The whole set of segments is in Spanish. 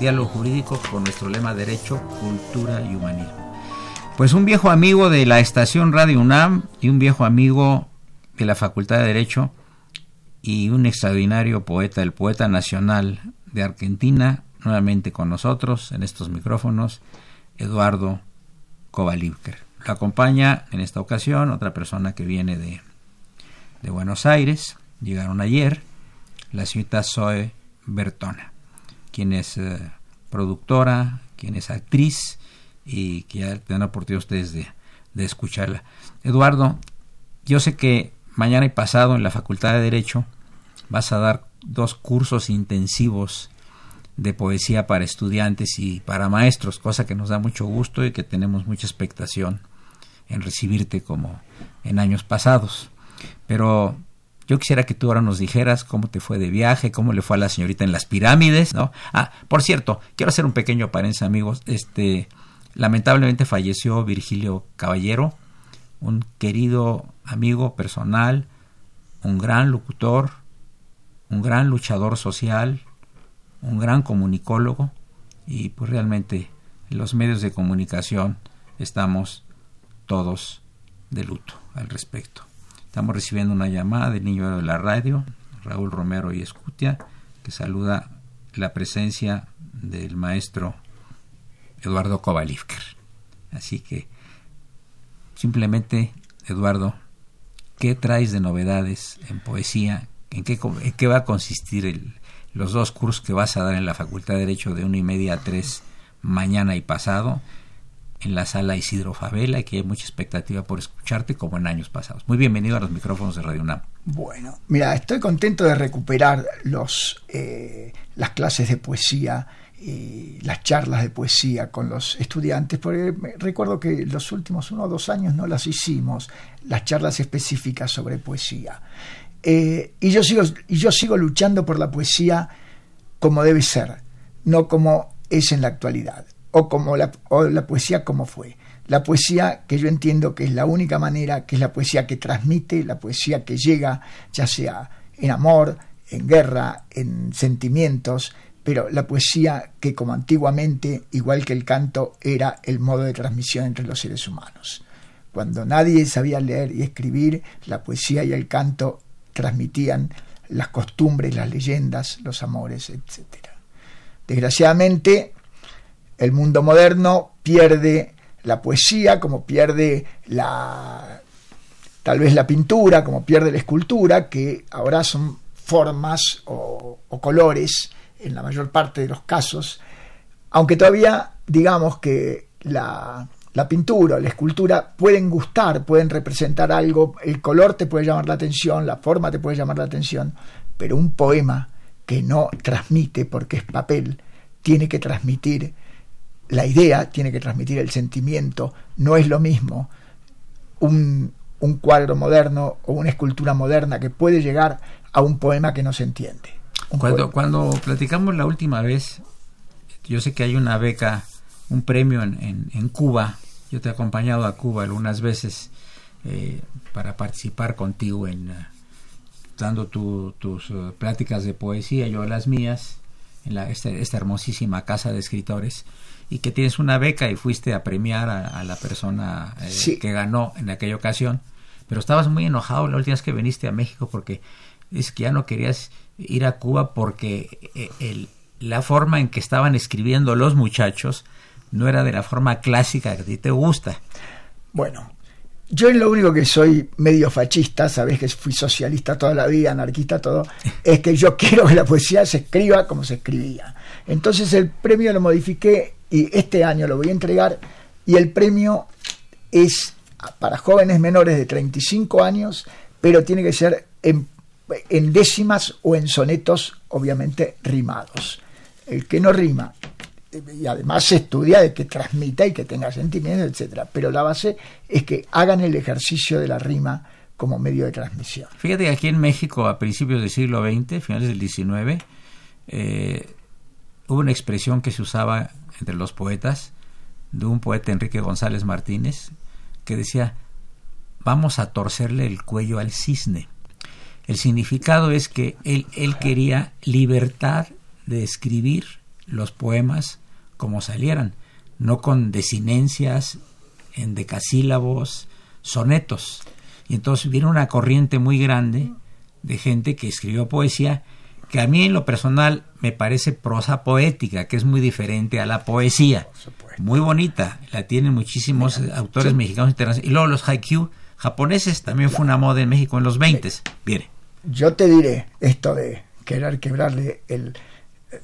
Diálogo jurídico con nuestro lema Derecho, Cultura y Humanismo. Pues un viejo amigo de la estación Radio UNAM y un viejo amigo de la Facultad de Derecho y un extraordinario poeta, el poeta nacional de Argentina, nuevamente con nosotros en estos micrófonos, Eduardo Kovalivker. Lo acompaña en esta ocasión otra persona que viene de, de Buenos Aires, llegaron ayer, la señorita Zoe Bertona quien es eh, productora, quien es actriz y que ya tendrán oportunidad ustedes de, de escucharla. Eduardo, yo sé que mañana y pasado en la Facultad de Derecho vas a dar dos cursos intensivos de poesía para estudiantes y para maestros, cosa que nos da mucho gusto y que tenemos mucha expectación en recibirte como en años pasados. Pero yo quisiera que tú ahora nos dijeras cómo te fue de viaje, cómo le fue a la señorita en las pirámides, ¿no? Ah, por cierto, quiero hacer un pequeño paréntesis, amigos. Este, lamentablemente falleció Virgilio Caballero, un querido amigo personal, un gran locutor, un gran luchador social, un gran comunicólogo y pues realmente en los medios de comunicación estamos todos de luto al respecto. Estamos recibiendo una llamada del niño de la radio, Raúl Romero y Escutia, que saluda la presencia del maestro Eduardo Kovalivker. Así que, simplemente, Eduardo, ¿qué traes de novedades en poesía? ¿En qué, qué va a consistir los dos cursos que vas a dar en la Facultad de Derecho de una y media a tres mañana y pasado? En la sala Isidro Favela y que hay mucha expectativa por escucharte como en años pasados. Muy bienvenido a los micrófonos de Radio UNAM. Bueno, mira, estoy contento de recuperar los, eh, las clases de poesía y las charlas de poesía con los estudiantes, porque recuerdo que los últimos uno o dos años no las hicimos, las charlas específicas sobre poesía. Eh, y, yo sigo, y yo sigo luchando por la poesía como debe ser, no como es en la actualidad o como la, la poesía como fue. La poesía que yo entiendo que es la única manera, que es la poesía que transmite, la poesía que llega, ya sea en amor, en guerra, en sentimientos, pero la poesía que como antiguamente, igual que el canto, era el modo de transmisión entre los seres humanos. Cuando nadie sabía leer y escribir, la poesía y el canto transmitían las costumbres, las leyendas, los amores, etc. Desgraciadamente, el mundo moderno pierde la poesía, como pierde la tal vez la pintura, como pierde la escultura, que ahora son formas o, colores en la mayor parte de los casos, aunque todavía digamos que la, la pintura o la escultura pueden gustar, pueden representar algo, el color te puede llamar la atención, la forma te puede llamar la atención, pero un poema que no transmite porque es papel, tiene que transmitir la idea, tiene que transmitir el sentimiento. No es lo mismo un, un cuadro moderno o una escultura moderna que puede llegar a un poema que no se entiende. Cuando, cuando platicamos la última vez, yo sé que hay una beca, un premio en, en, Cuba. Yo te he acompañado a Cuba algunas veces eh, para participar contigo en eh, dando tus uh, pláticas de poesía, yo las mías, en la, esta, esta, hermosísima casa de escritores, y que tienes una beca y fuiste a premiar a, la persona eh, que ganó en aquella ocasión. Pero estabas muy enojado la última vez que viniste a México porque es que ya no querías ir a Cuba porque eh, el, la forma en que estaban escribiendo los muchachos no era de la forma clásica que a ti te gusta. Bueno, yo en lo único que soy medio fascista, sabes que fui socialista toda la vida, anarquista todo, es que yo quiero que la poesía se escriba como se escribía. Entonces el premio lo modifiqué y este año lo voy a entregar y el premio es para jóvenes menores de 35 años, pero tiene que ser en, en décimas o en sonetos, obviamente rimados. El que no rima y además se estudia de que transmita y que tenga sentimientos, etcétera. Pero la base es que hagan el ejercicio de la rima como medio de transmisión. Fíjate que aquí en México, a principios del siglo XX, finales del XIX, eh, hubo una expresión que se usaba entre los poetas, de un poeta Enrique González Martínez, que decía, vamos a torcerle el cuello al cisne. El significado es que él, él quería libertad de escribir los poemas como salieran, no con desinencias, en decasílabos, sonetos. Y entonces viene una corriente muy grande de gente que escribió poesía que a mí en lo personal me parece prosa poética, que es muy diferente a la poesía. Muy bonita, la tienen muchísimos autores mexicanos internacionales. Y luego los haiku japoneses también fue una moda en México en los 20. Viene. Yo te diré esto de querer quebrarle el,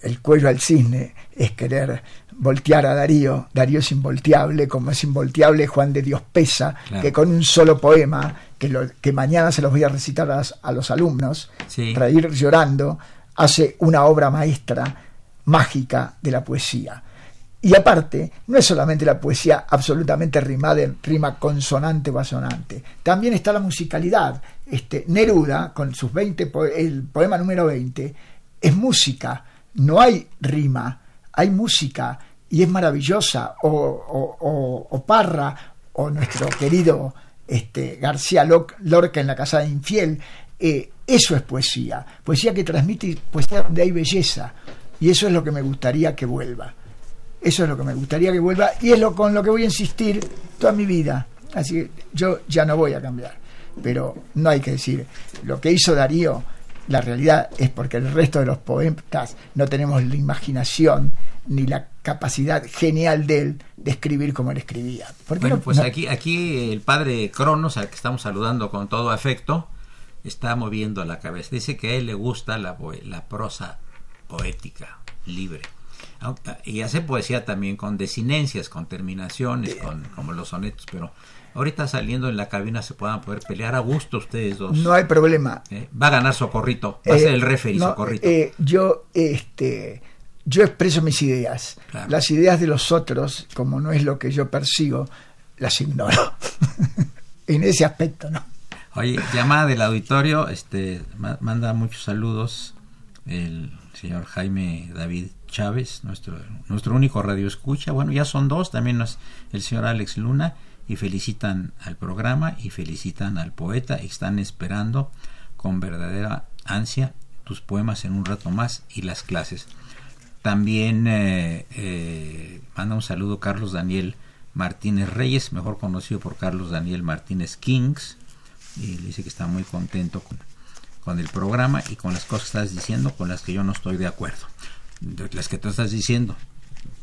el cuello al cisne es querer voltear a Darío. Darío es involteable, como es involteable Juan de Dios Pesa, que con un solo poema, que, lo, que mañana se los voy a recitar a, los alumnos, para ir llorando, hace una obra maestra mágica de la poesía. Y aparte, no es solamente la poesía absolutamente rimada en rima consonante o asonante, también está la musicalidad. Este, Neruda, con sus 20, el poema número 20, es música no hay rima, hay música y es maravillosa. O, Parra, o nuestro querido este, García Lorca en La Casa de Infiel. Eh, eso es poesía. Poesía que transmite, poesía donde hay belleza. Y eso es lo que me gustaría que vuelva. Eso es lo que me gustaría que vuelva y es lo con lo que voy a insistir toda mi vida. Así que yo ya no voy a cambiar. Pero no hay que decir, lo que hizo Darío la realidad es porque el resto de los poetas no tenemos la imaginación ni la capacidad genial de él de escribir como él escribía. Bueno, pues aquí, aquí el padre Cronos, al que estamos saludando con todo afecto, está moviendo la cabeza. Dice que a él le gusta la, la prosa poética, libre. Y hace poesía también con desinencias, con terminaciones, con, como los sonetos, pero ahorita saliendo en la cabina se puedan poder pelear a gusto ustedes dos. No hay problema. Eh, va a ganar Socorrito, va a ser el eh, referee Socorrito. Eh, yo, este, yo expreso mis ideas. Las ideas de los otros, como no es lo que yo persigo, las ignoro. en ese aspecto, ¿no? Oye, llamada del auditorio, este, manda muchos saludos el señor Jaime David Chávez, nuestro, nuestro único radio escucha. Bueno, ya son dos, también el señor Alex Luna y felicitan al programa y felicitan al poeta y están esperando con verdadera ansia tus poemas en un rato más y las clases. También eh, eh, manda un saludo Carlos Daniel Martínez Reyes, mejor conocido por Carlos Daniel Martínez Kings, y dice que está muy contento con, con el programa y con las cosas que estás diciendo, con las que yo no estoy de acuerdo. De las que tú estás diciendo.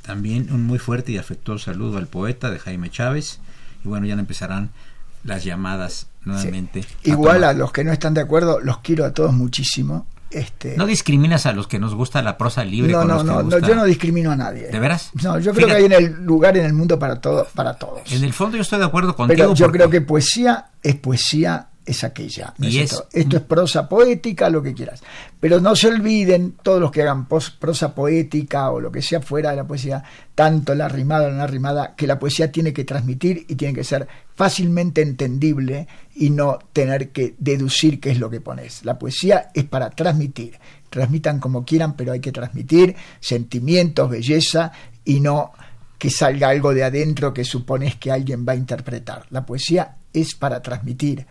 También un muy fuerte y afectuoso saludo al poeta de Jaime Chávez y bueno, ya empezarán las llamadas nuevamente. Igual a los que no están de acuerdo, los quiero a todos muchísimo. Este... ¿No discriminas a los que nos gusta la prosa libre? No, no, no, yo no discrimino a nadie. ¿De veras? No, yo creo que hay en el lugar en el mundo para, todo, para todos. En el fondo yo estoy de acuerdo contigo. Pero yo creo que poesía es poesía es aquella. Y es- esto? esto es prosa poética, lo que quieras. Pero no se olviden, todos los que hagan prosa poética o lo que sea fuera de la poesía, tanto la rimada o la no rimada, que la poesía tiene que transmitir y tiene que ser fácilmente entendible y no tener que deducir qué es lo que pones. La poesía es para transmitir. Transmitan como quieran, pero hay que transmitir sentimientos, belleza y no que salga algo de adentro que supones que alguien va a interpretar. La poesía es para transmitir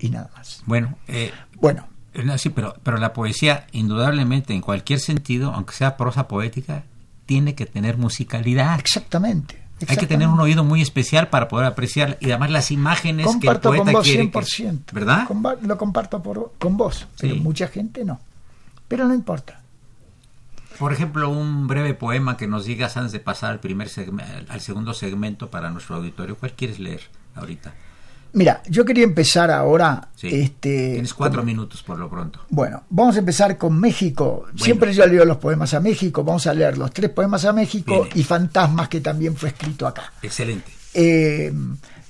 y nada más. Bueno, eh, Bueno, eh, no, sí, pero, pero la poesía, indudablemente, en cualquier sentido, aunque sea prosa poética, tiene que tener musicalidad. exactamente. Hay que tener un oído muy especial para poder apreciar y además las imágenes Comparto que el con poeta vos quiere 100%. que- ¿verdad? Lo comparto por, con vos, pero Sí. mucha gente no. Pero no importa. Por ejemplo, un breve poema que nos digas antes de pasar al primer al segundo segmento para nuestro auditorio. ¿Cuál quieres leer ahorita? Mira, yo quería empezar ahora. Sí. Este, Tienes cuatro con- minutos por lo pronto. Bueno, vamos a empezar con México. Siempre yo leo los poemas a México. Vamos a leer los tres poemas a México Bien. y Fantasmas, que también fue escrito acá. Excelente. Eh,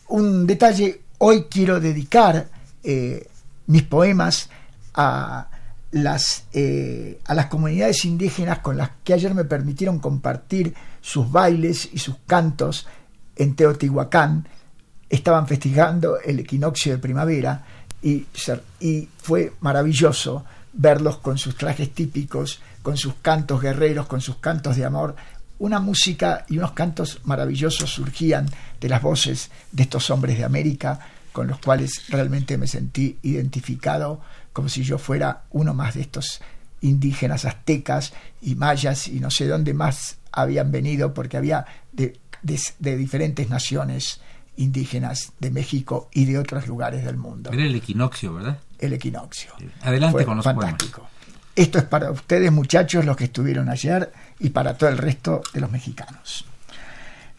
un detalle, hoy quiero dedicar eh, mis poemas a las, eh, a las comunidades indígenas con las que ayer me permitieron compartir sus bailes y sus cantos en Teotihuacán. Estaban festejando el equinoccio de primavera y, fue maravilloso verlos con sus trajes típicos, con sus cantos guerreros, con sus cantos de amor. Una música y unos cantos maravillosos surgían de las voces de estos hombres de América, con los cuales realmente me sentí identificado como si yo fuera uno más de estos indígenas aztecas y mayas y no sé dónde más habían venido porque había de diferentes naciones indígenas de México y de otros lugares del mundo. Era el equinoccio, ¿verdad? El equinoccio. Adelante Fue con los fantástico. Esto es para ustedes, muchachos, los que estuvieron ayer y para todo el resto de los mexicanos.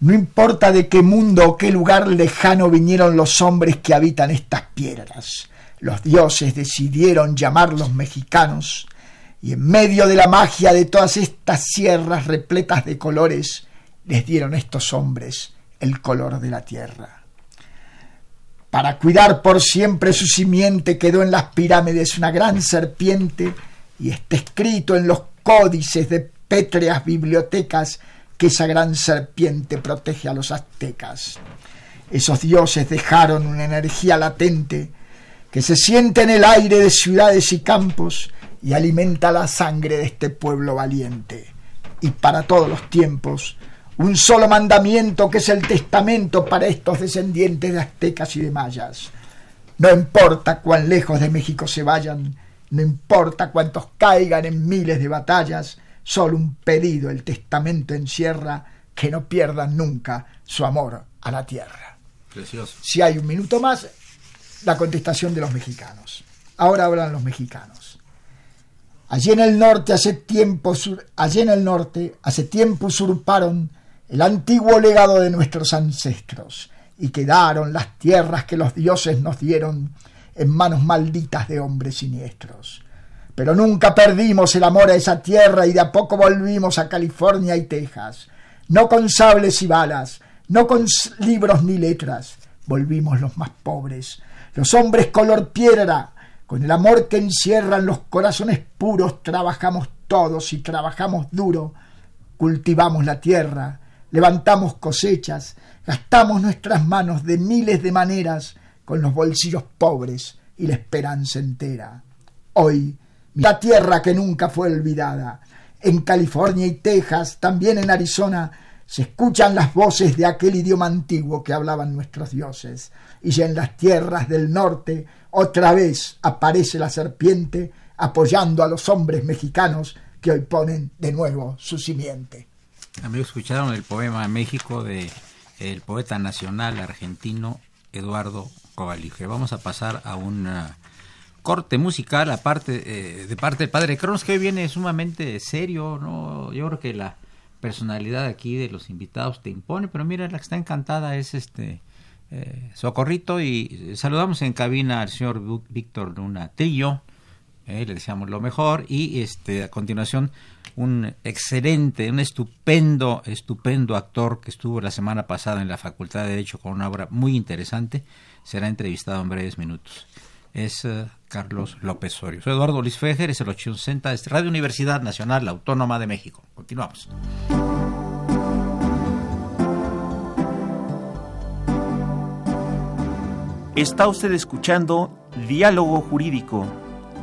No importa de qué mundo o qué lugar lejano vinieron los hombres que habitan estas piedras. Los dioses decidieron llamarlos mexicanos y en medio de la magia de todas estas sierras repletas de colores les dieron estos hombres el color de la tierra. Para cuidar por siempre su simiente quedó en las pirámides una gran serpiente y está escrito en los códices de pétreas bibliotecas que esa gran serpiente protege a los aztecas. Esos dioses dejaron una energía latente que se siente en el aire de ciudades y campos y alimenta la sangre de este pueblo valiente. Y para todos los tiempos, un solo mandamiento que es el testamento para estos descendientes de aztecas y de mayas. No importa cuán lejos de México se vayan, no importa cuántos caigan en miles de batallas, solo un pedido el testamento encierra que no pierdan nunca su amor a la tierra. Precioso. Si hay un minuto más, la contestación de los mexicanos. Ahora hablan los mexicanos. Allí en el norte hace tiempo, allí en el norte hace tiempo usurparon el antiguo legado de nuestros ancestros y quedaron las tierras que los dioses nos dieron en manos malditas de hombres siniestros. Pero nunca perdimos el amor a esa tierra y de a poco volvimos a California y Texas. No con sables y balas, no con libros ni letras, volvimos los más pobres, los hombres color piedra, con el amor que encierran los corazones puros, trabajamos todos y trabajamos duro, cultivamos la tierra, levantamos cosechas, gastamos nuestras manos de miles de maneras con los bolsillos pobres y la esperanza entera. Hoy, la tierra que nunca fue olvidada, en California y Texas, también en Arizona, se escuchan las voces de aquel idioma antiguo que hablaban nuestros dioses, y ya en las tierras del norte otra vez aparece la serpiente apoyando a los hombres mexicanos que hoy ponen de nuevo su simiente. Amigos, escucharon el poema México de el poeta nacional argentino Eduardo Covalige. Vamos a pasar a un corte musical aparte eh, de parte del padre Cronos que hoy viene sumamente serio, no, yo creo que la personalidad aquí de los invitados te impone, pero mira la que está encantada es este eh, Socorrito y saludamos en cabina al señor Víctor Luna Trillo le deseamos lo mejor y este a continuación un excelente, un estupendo, estupendo actor que estuvo la semana pasada en la Facultad de Derecho con una obra muy interesante, será entrevistado en breves minutos. Es eh, Carlos López Sorio. Soy Eduardo Luis Fejer, es el 860 de Radio Universidad Nacional Autónoma de México. Continuamos. Está usted escuchando Diálogo Jurídico,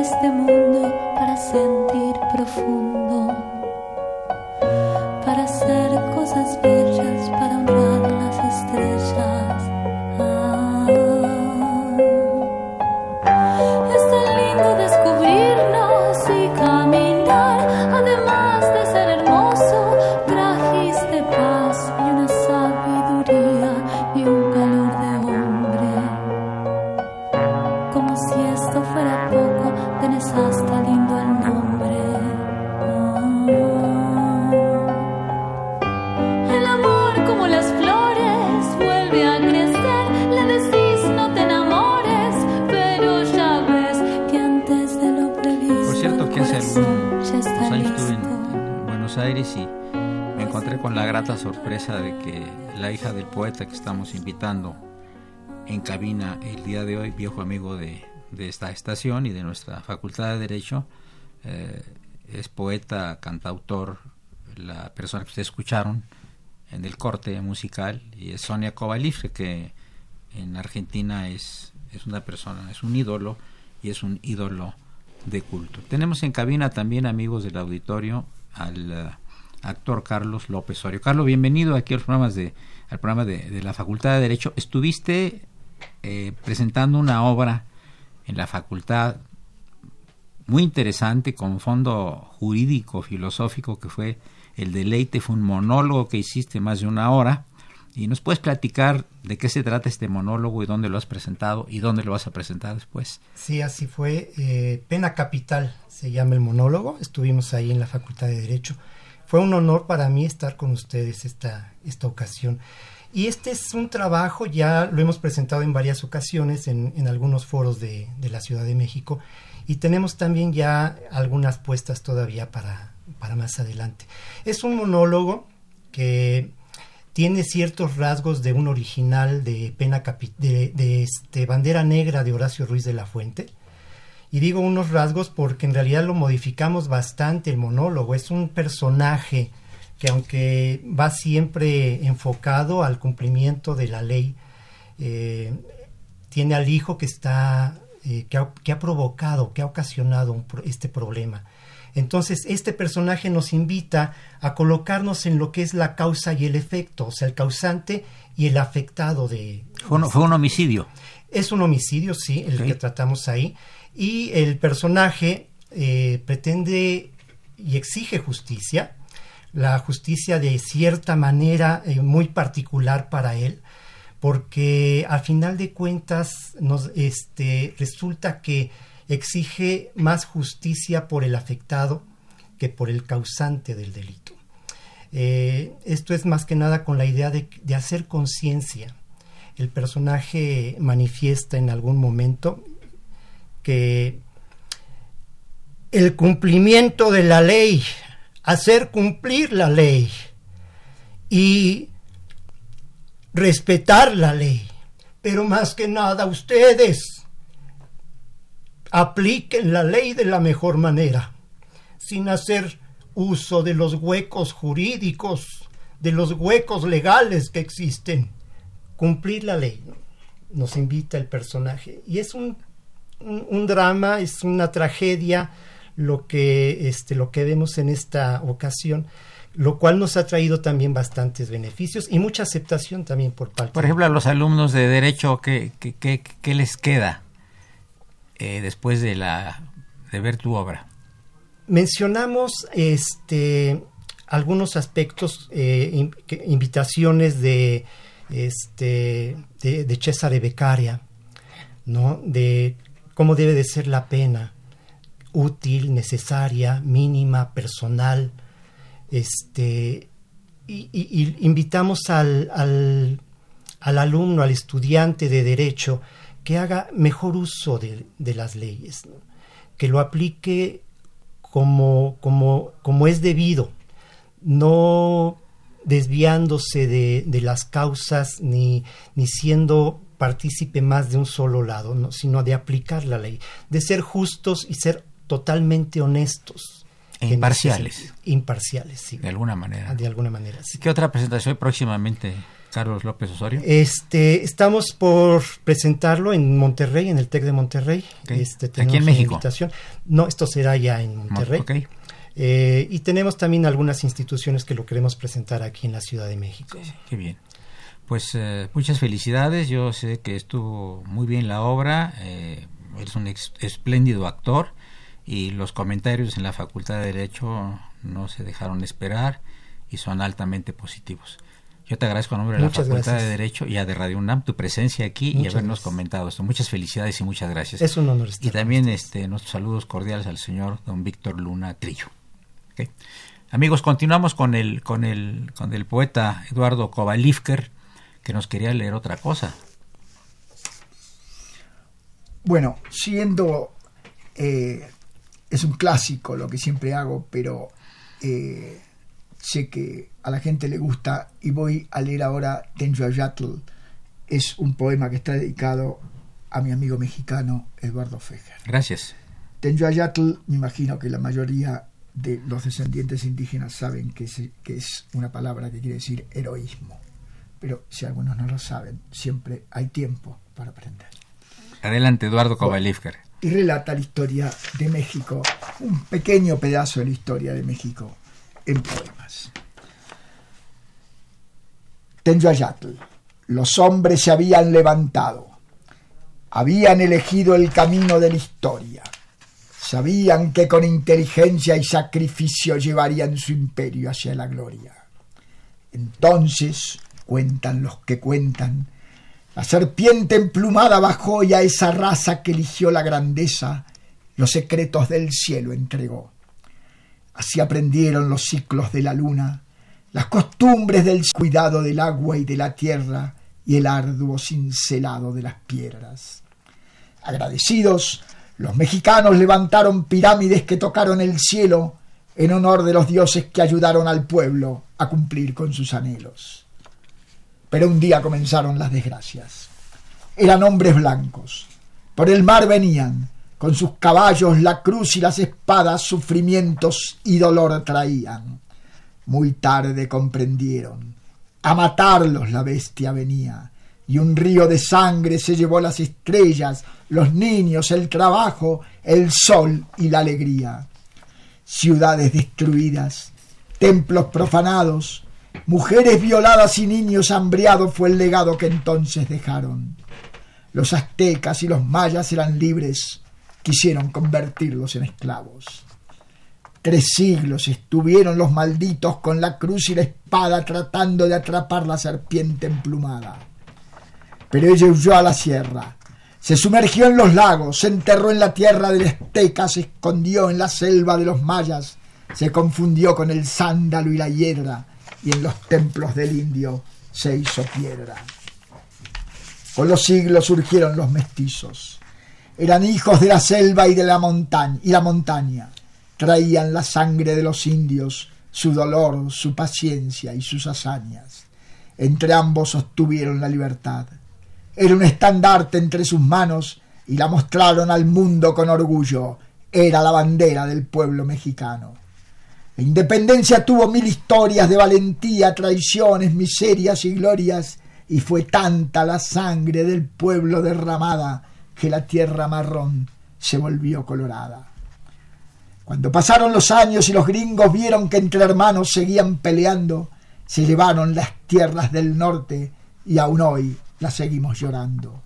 este mundo para sentir profundo, para hacer cosas bien. Invitando en cabina el día de hoy, viejo amigo de, esta estación y de nuestra Facultad de Derecho. Eh, es poeta, cantautor, la persona que ustedes escucharon en el corte musical, y es Sonia Cobalifre, que en Argentina es, es una persona, es un ídolo y es un ídolo de culto. Tenemos en cabina también, amigos del auditorio, al actor Carlos López Sorio. Carlos, bienvenido aquí a los programas de al programa de, la Facultad de Derecho. Estuviste eh, presentando una obra en la facultad muy interesante con fondo jurídico, filosófico, que fue El deleite, fue un monólogo que hiciste más de una hora. ¿Y nos puedes platicar de qué se trata este monólogo y dónde lo has presentado y dónde lo vas a presentar después? Sí, así fue. Eh, Pena Capital se llama el monólogo. Estuvimos ahí en la Facultad de Derecho fue un honor para mí estar con ustedes esta, esta ocasión. Y este es un trabajo, ya lo hemos presentado en varias ocasiones en, en algunos foros de, de, la Ciudad de México y tenemos también ya algunas puestas todavía para, para más adelante. Es un monólogo que tiene ciertos rasgos de un original de pena de, de este bandera negra de Horacio Ruiz de la Fuente y digo unos rasgos porque en realidad lo modificamos bastante el monólogo. Es un personaje que aunque va siempre enfocado al cumplimiento de la ley, eh, tiene al hijo que está eh, que, ha, provocado, que ha ocasionado este problema. Entonces, este personaje nos invita a colocarnos en lo que es la causa y el efecto, o sea, el causante y el afectado de... Fue un, fue un homicidio. Es un homicidio, sí, el que tratamos ahí y el personaje eh, pretende y exige justicia, la justicia de cierta manera eh, muy particular para él, porque al final de cuentas nos, este, resulta que exige más justicia por el afectado que por el causante del delito. Eh, esto es más que nada con la idea de, de hacer conciencia. El personaje manifiesta en algún momento, que el cumplimiento de la ley, hacer cumplir la ley y respetar la ley, pero más que nada ustedes apliquen la ley de la mejor manera, sin hacer uso de los huecos jurídicos, de los huecos legales que existen. Cumplir la ley, nos invita el personaje. Y es un, un, drama, es una tragedia lo que, este, lo que vemos en esta ocasión lo cual nos ha traído también bastantes beneficios y mucha aceptación también por parte. Por ejemplo, a los alumnos de derecho, ¿qué, qué, qué, les queda eh, después de la de ver tu obra? Mencionamos este algunos aspectos, eh, invitaciones de este de, de Cesare Beccaria, ¿no? De cómo debe de ser la pena, útil, necesaria, mínima, personal. Este, y, invitamos al, al, al, alumno, al estudiante de derecho, que haga mejor uso de, de las leyes, que lo aplique como, como, como es debido, no desviándose de, de las causas ni, ni siendo partícipe más de un solo lado, ¿no? sino de aplicar la ley, de ser justos y ser totalmente honestos. E imparciales. Imparciales, sí. De alguna manera. De alguna manera, sí. ¿Qué otra presentación próximamente, Carlos López Osorio? Este, estamos por presentarlo en Monterrey, en el TEC de Monterrey. Este, Aquí en México. Invitación. No, esto será ya en Monterrey. Eh, y tenemos también algunas instituciones que lo queremos presentar aquí en la Ciudad de México. qué bien. Pues eh, muchas felicidades, yo sé que estuvo muy bien la obra, eh, eres un espléndido actor y los comentarios en la Facultad de Derecho no se dejaron esperar y son altamente positivos. Yo te agradezco a nombre de la Facultad de Derecho y a de Radio UNAM tu presencia aquí y habernos comentado esto. Muchas felicidades y muchas gracias. Es un honor estar Y también este, nuestros saludos cordiales al señor don Víctor Luna Trillo. Amigos, continuamos con el, con el, con el poeta Eduardo Kovalivker, que nos quería leer otra cosa. Bueno, siendo eh, es un clásico lo que siempre hago, pero eh, sé que a la gente le gusta y voy a leer ahora Tenjuayatl. Es un poema que está dedicado a mi amigo mexicano Eduardo Fejer. Gracias. Tenjuayatl, me imagino que la mayoría de los descendientes indígenas saben que es, que es una palabra que quiere decir heroísmo. Pero si algunos no lo saben, siempre hay tiempo para aprender. Adelante, Eduardo Kovalivker y relata la historia de México, un pequeño pedazo de la historia de México en poemas. Tenyoyatl. Los hombres se habían levantado, habían elegido el camino de la historia, sabían que con inteligencia y sacrificio llevarían su imperio hacia la gloria. Entonces, cuentan los que cuentan, la serpiente emplumada bajó y a esa raza que eligió la grandeza los secretos del cielo entregó. Así aprendieron los ciclos de la luna, las costumbres del cuidado del agua y de la tierra y el arduo cincelado de las piedras. Agradecidos, los mexicanos levantaron pirámides que tocaron el cielo en honor de los dioses que ayudaron al pueblo a cumplir con sus anhelos. Pero un día comenzaron las desgracias. Eran hombres blancos. Por el mar venían, con sus caballos, la cruz y las espadas, sufrimientos y dolor traían. Muy tarde comprendieron. A matarlos la bestia venía, y un río de sangre se llevó las estrellas, los niños, el trabajo, el sol y la alegría. Ciudades destruidas, templos profanados, Mujeres violadas y niños hambriados fue el legado que entonces dejaron. Los aztecas y los mayas eran libres, quisieron convertirlos en esclavos. Tres siglos estuvieron los malditos con la cruz y la espada tratando de atrapar la serpiente emplumada. Pero ella huyó a la sierra, se sumergió en los lagos, se enterró en la tierra del azteca, se escondió en la selva de los mayas, se confundió con el sándalo y la hiedra, y en los templos del indio se hizo piedra. Con los siglos surgieron los mestizos. Eran hijos de la selva y de la montaña y la montaña. Traían la sangre de los indios, su dolor, su paciencia y sus hazañas. entre ambos sostuvieron la libertad. Era un estandarte entre sus manos y la mostraron al mundo con orgullo. Era la bandera del pueblo mexicano. Independencia tuvo mil historias de valentía, traiciones, miserias y glorias, y fue tanta la sangre del pueblo derramada que la tierra marrón se volvió colorada. Cuando pasaron los años y los gringos vieron que entre hermanos seguían peleando, se llevaron las tierras del norte y aún hoy las seguimos llorando.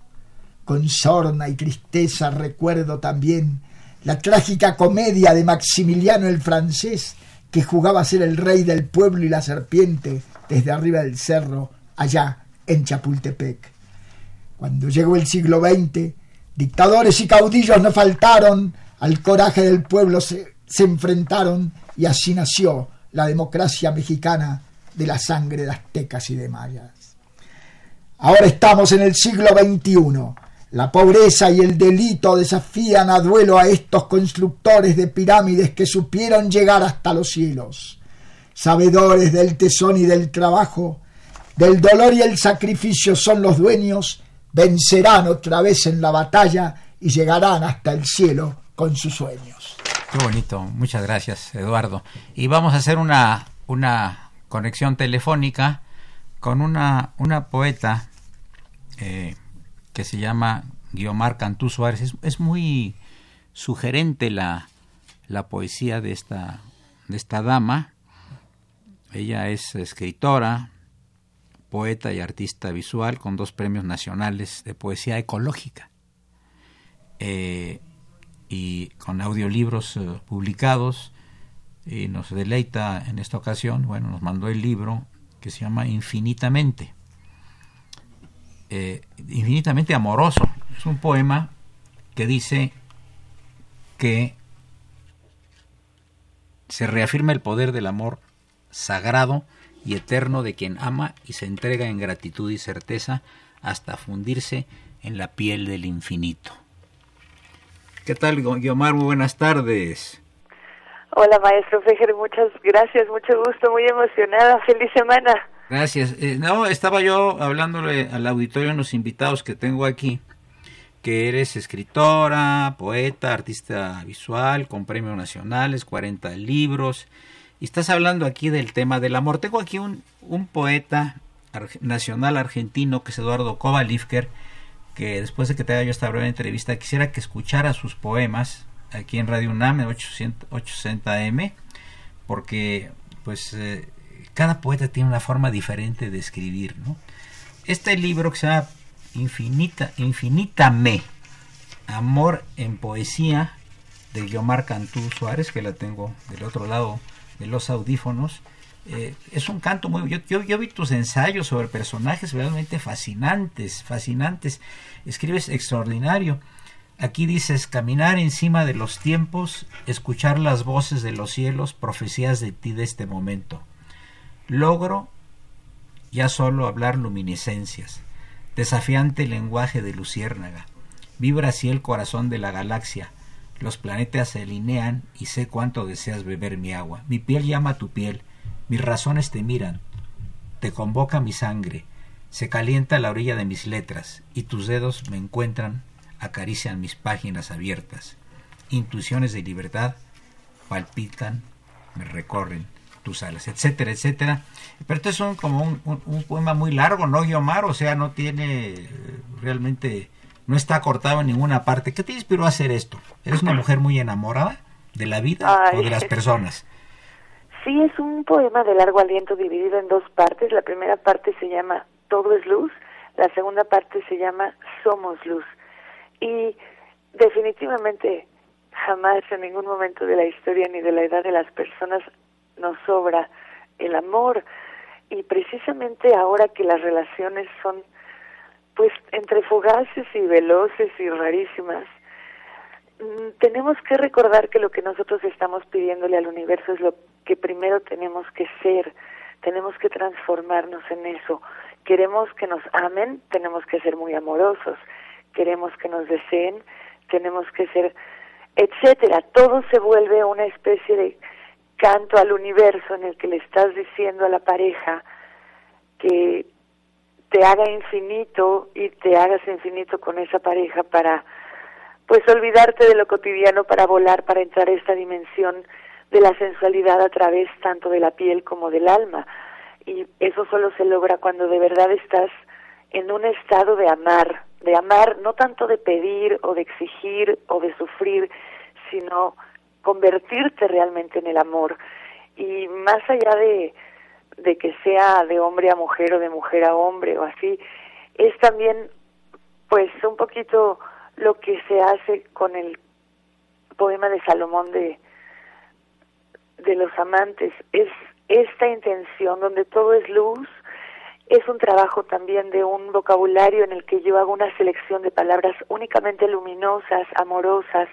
Con sorna y tristeza recuerdo también la trágica comedia de Maximiliano el francés, que jugaba a ser el rey del pueblo y la serpiente desde arriba del cerro, allá en Chapultepec. Cuando llegó el siglo XX, dictadores y caudillos no faltaron, al coraje del pueblo se, se enfrentaron y así nació la democracia mexicana de la sangre de aztecas y de mayas. Ahora estamos en el siglo XXI. La pobreza y el delito desafían a duelo a estos constructores de pirámides que supieron llegar hasta los cielos. Sabedores del tesón y del trabajo, del dolor y el sacrificio son los dueños, vencerán otra vez en la batalla y llegarán hasta el cielo con sus sueños. Qué bonito, muchas gracias Eduardo. Y vamos a hacer una, una conexión telefónica con una, una poeta eh, que se llama Guiomar Cantú Suárez. Es, es muy sugerente la, la, poesía de esta, de esta dama. Ella es escritora, poeta y artista visual con dos premios nacionales de poesía ecológica. Eh, y con audiolibros eh, publicados y nos deleita en esta ocasión, bueno, nos mandó el libro que se llama Infinitamente, eh, infinitamente amoroso. Es un poema que dice que se reafirma el poder del amor sagrado y eterno de quien ama y se entrega en gratitud y certeza hasta fundirse en la piel del infinito. ¿Qué tal, Guiomar? Muy buenas tardes. Hola, maestro Fejer, muchas gracias, mucho gusto, muy emocionada, feliz semana. Gracias. Eh, no, estaba yo hablándole al auditorio, a los invitados que tengo aquí, que eres escritora, poeta, artista visual, con premios nacionales, 40 libros, y estás hablando aquí del tema del amor. Tengo aquí un, poeta nacional argentino que es Eduardo Kovalivker, que después de que te haga yo esta breve entrevista, quisiera que escuchara sus poemas aquí en Radio UNAM, en 860M, porque pues eh, cada poeta tiene una forma diferente de escribir, ¿no? Este libro que se llama Infinita, Infinitame, Amor en Poesía, de Guiomar Cantú Suárez, que la tengo del otro lado de los audífonos, eh, es un canto muy... Yo, yo, vi tus ensayos sobre personajes realmente fascinantes, fascinantes. Escribes extraordinario. Aquí dices, caminar encima de los tiempos, escuchar las voces de los cielos, profecías de ti de este momento. Logro ya solo hablar luminiscencias, desafiante lenguaje de luciérnaga. Vibra así el corazón de la galaxia. Los planetas se alinean y sé cuánto deseas beber mi agua. Mi piel llama a tu piel, mis razones te miran, te convoca mi sangre, se calienta la orilla de mis letras, y tus dedos me encuentran, acarician mis páginas abiertas. Intuiciones de libertad palpitan, me recorren tus alas, etcétera, etcétera. Pero esto es un, como un, poema muy largo, ¿no, Guiomar? O sea, no tiene eh, realmente, no está cortado en ninguna parte. ¿Qué te inspiró a hacer esto? ¿Eres una mujer muy enamorada de la vida o de las personas? Sí, es un poema de largo aliento dividido en dos partes. La primera parte se llama Todo es luz, la segunda parte se llama Somos luz. Y definitivamente jamás en ningún momento de la historia ni de la edad de las personas nos sobra el amor. Y precisamente ahora que las relaciones son pues entre fugaces y veloces y rarísimas, Mm, tenemos que recordar que lo que nosotros estamos pidiéndole al universo es lo que primero tenemos que ser, tenemos que transformarnos en eso. Queremos que nos amen, tenemos que ser muy amorosos. Queremos que nos deseen, tenemos que ser, etcétera. Todo se vuelve una especie de canto al universo en el que le estás diciendo a la pareja que te haga infinito y te hagas infinito con esa pareja para pues olvidarte de lo cotidiano para volar, para entrar a esta dimensión de la sensualidad a través tanto de la piel como del alma. Y eso solo se logra cuando de verdad estás en un estado de amar, de amar no tanto de pedir o de exigir o de sufrir, sino convertirte realmente en el amor. Y más allá de, de que sea de hombre a mujer o de mujer a hombre o así, es también pues un poquito lo que se hace con el poema de Salomón de, de los amantes, es esta intención donde todo es luz, es un trabajo también de un vocabulario en el que yo hago una selección de palabras únicamente luminosas, amorosas,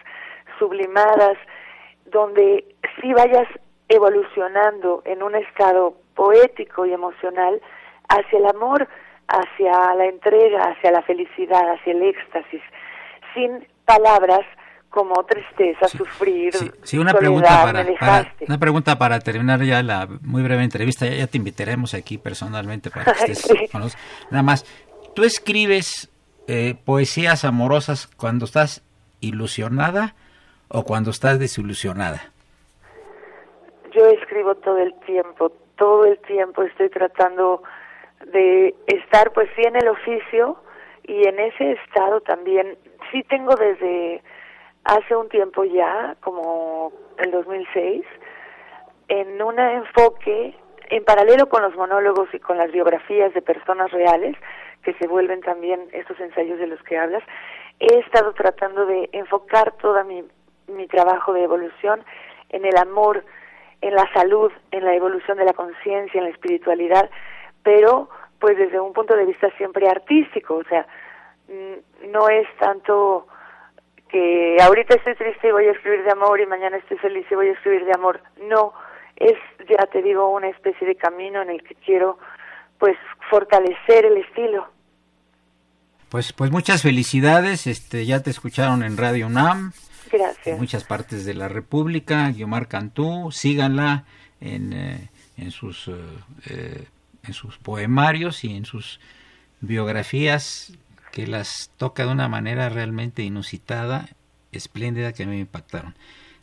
sublimadas, donde si vayas evolucionando en un estado poético y emocional hacia el amor, hacia la entrega, hacia la felicidad, hacia el éxtasis, sin palabras como tristeza, sufrir, sí, una pregunta para, una pregunta para terminar ya la muy breve entrevista, ya, te invitaremos aquí personalmente para que estés con. Nada más, ¿tú escribes eh, poesías amorosas cuando estás ilusionada o cuando estás desilusionada? Yo escribo todo el tiempo, todo el tiempo estoy tratando de estar pues sí en el oficio y en ese estado también sí tengo desde hace un tiempo ya, como el 2006, en un enfoque en paralelo con los monólogos y con las biografías de personas reales, que se vuelven también estos ensayos de los que hablas, he estado tratando de enfocar toda mi, mi trabajo de evolución en el amor, en la salud, en la evolución de la conciencia, en la espiritualidad, pero pues desde un punto de vista siempre artístico, o sea, no es tanto que ahorita estoy triste y voy a escribir de amor y mañana estoy feliz y voy a escribir de amor. No, es, ya te digo, una especie de camino en el que quiero pues fortalecer el estilo. Pues, pues muchas felicidades, este, ya te escucharon en Radio UNAM. Gracias. Muchas partes de la República, Guiomar Cantú, síganla en, eh, en sus eh, eh, en sus poemarios y en sus biografías que las toca de una manera realmente inusitada, espléndida, que me impactaron.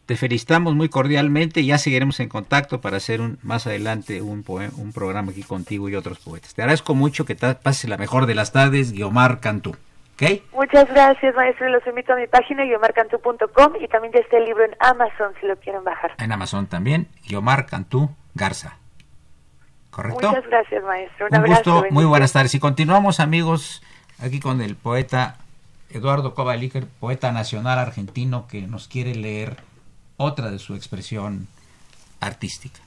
Te felicitamos muy cordialmente y ya seguiremos en contacto para hacer un, más adelante un, un programa aquí contigo y otros poetas. Te agradezco mucho que te pases la mejor de las tardes, Guiomar Cantú. ¿Okay? Muchas gracias, maestro. Los invito a mi página, guiomarcantú.com, y también ya está el libro en Amazon, si lo quieren bajar. En Amazon también, Guiomar Cantú Garza. ¿Correcto? Muchas gracias, maestro. Un, gusto, muy buenas tardes. Y continuamos, amigos aquí con el poeta Eduardo Kovaliker, poeta nacional argentino, que nos quiere leer otra de su expresión artística.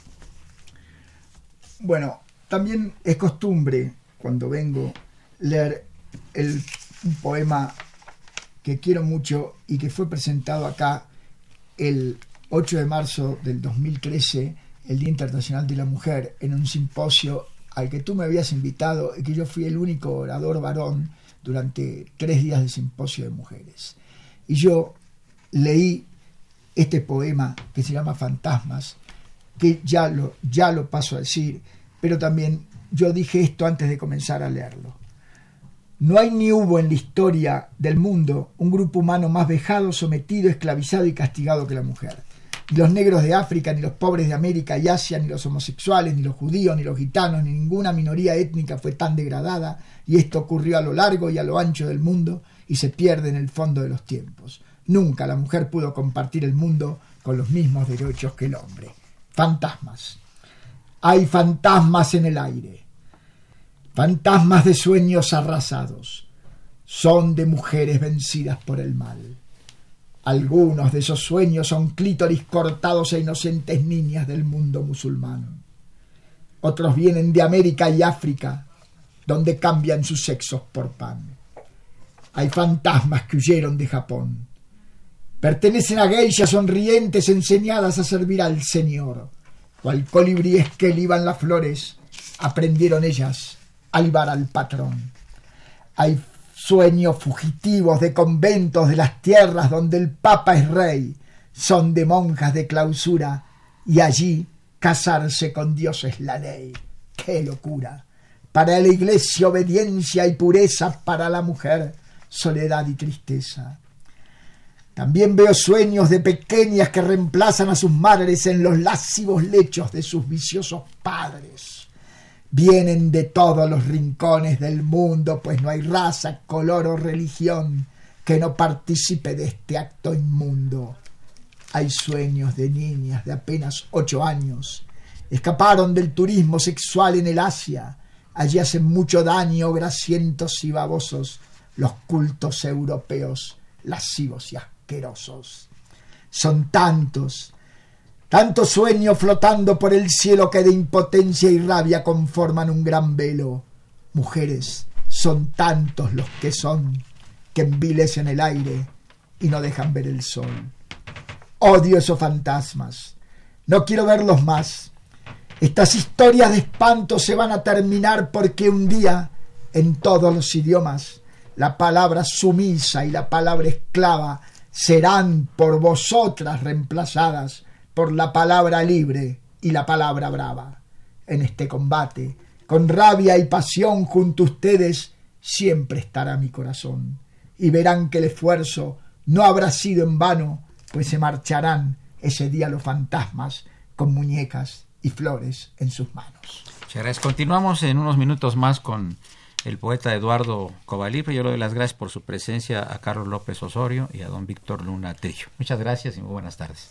Bueno, también es costumbre cuando vengo leer el, un poema que quiero mucho y que fue presentado acá el 8 de marzo del 2013, el Día Internacional de la Mujer, en un simposio al que tú me habías invitado y que yo fui el único orador varón durante tres días de simposio de mujeres. Y yo leí este poema que se llama Fantasmas, que ya lo, ya lo paso a decir, pero también yo dije esto antes de comenzar a leerlo. No hay ni hubo en la historia del mundo un grupo humano más vejado, sometido, esclavizado y castigado que la mujer. Ni los negros de África, ni los pobres de América y Asia, ni los homosexuales, ni los judíos, ni los gitanos, ni ninguna minoría étnica fue tan degradada, y esto ocurrió a lo largo y a lo ancho del mundo y se pierde en el fondo de los tiempos. Nunca la mujer pudo compartir el mundo con los mismos derechos que el hombre. Fantasmas. Hay fantasmas en el aire. Fantasmas de sueños arrasados. Son de mujeres vencidas por el mal. Algunos de esos sueños son clítoris cortados e inocentes niñas del mundo musulmán. Otros vienen de América y África, donde cambian sus sexos por pan. Hay fantasmas que huyeron de Japón. Pertenecen a geishas sonrientes enseñadas a servir al Señor. Cual colibríes que liban las flores, aprendieron ellas a libar al patrón. Hay sueños fugitivos de conventos de las tierras donde el Papa es rey. Son de monjas de clausura y allí casarse con Dios es la ley. ¡Qué locura! para la iglesia obediencia y pureza, para la mujer soledad y tristeza. También veo sueños de pequeñas que reemplazan a sus madres en los lascivos lechos de sus viciosos padres. Vienen de todos los rincones del mundo, pues no hay raza, color o religión que no participe de este acto inmundo. Hay sueños de niñas de apenas ocho años. Escaparon del turismo sexual en el Asia. Allí hacen mucho daño, grasientos y babosos, los cultos europeos lascivos y asquerosos. Son tantos, tantos sueños flotando por el cielo que de impotencia y rabia conforman un gran velo. Mujeres, son tantos los que son, que envilecen el aire y no dejan ver el sol. Odio esos fantasmas. No quiero verlos más. Estas historias de espanto se van a terminar porque un día, en todos los idiomas, la palabra sumisa y la palabra esclava serán por vosotras reemplazadas por la palabra libre y la palabra brava. En este combate, con rabia y pasión junto a ustedes, siempre estará mi corazón. Y verán que el esfuerzo no habrá sido en vano, pues se marcharán ese día los fantasmas con muñecas y flores en sus manos. Muchas Continuamos en unos minutos más con el poeta Eduardo Covalipre. Yo le doy las gracias por su presencia a Carlos López Osorio y a don Víctor Luna Trillo. Muchas gracias y muy buenas tardes.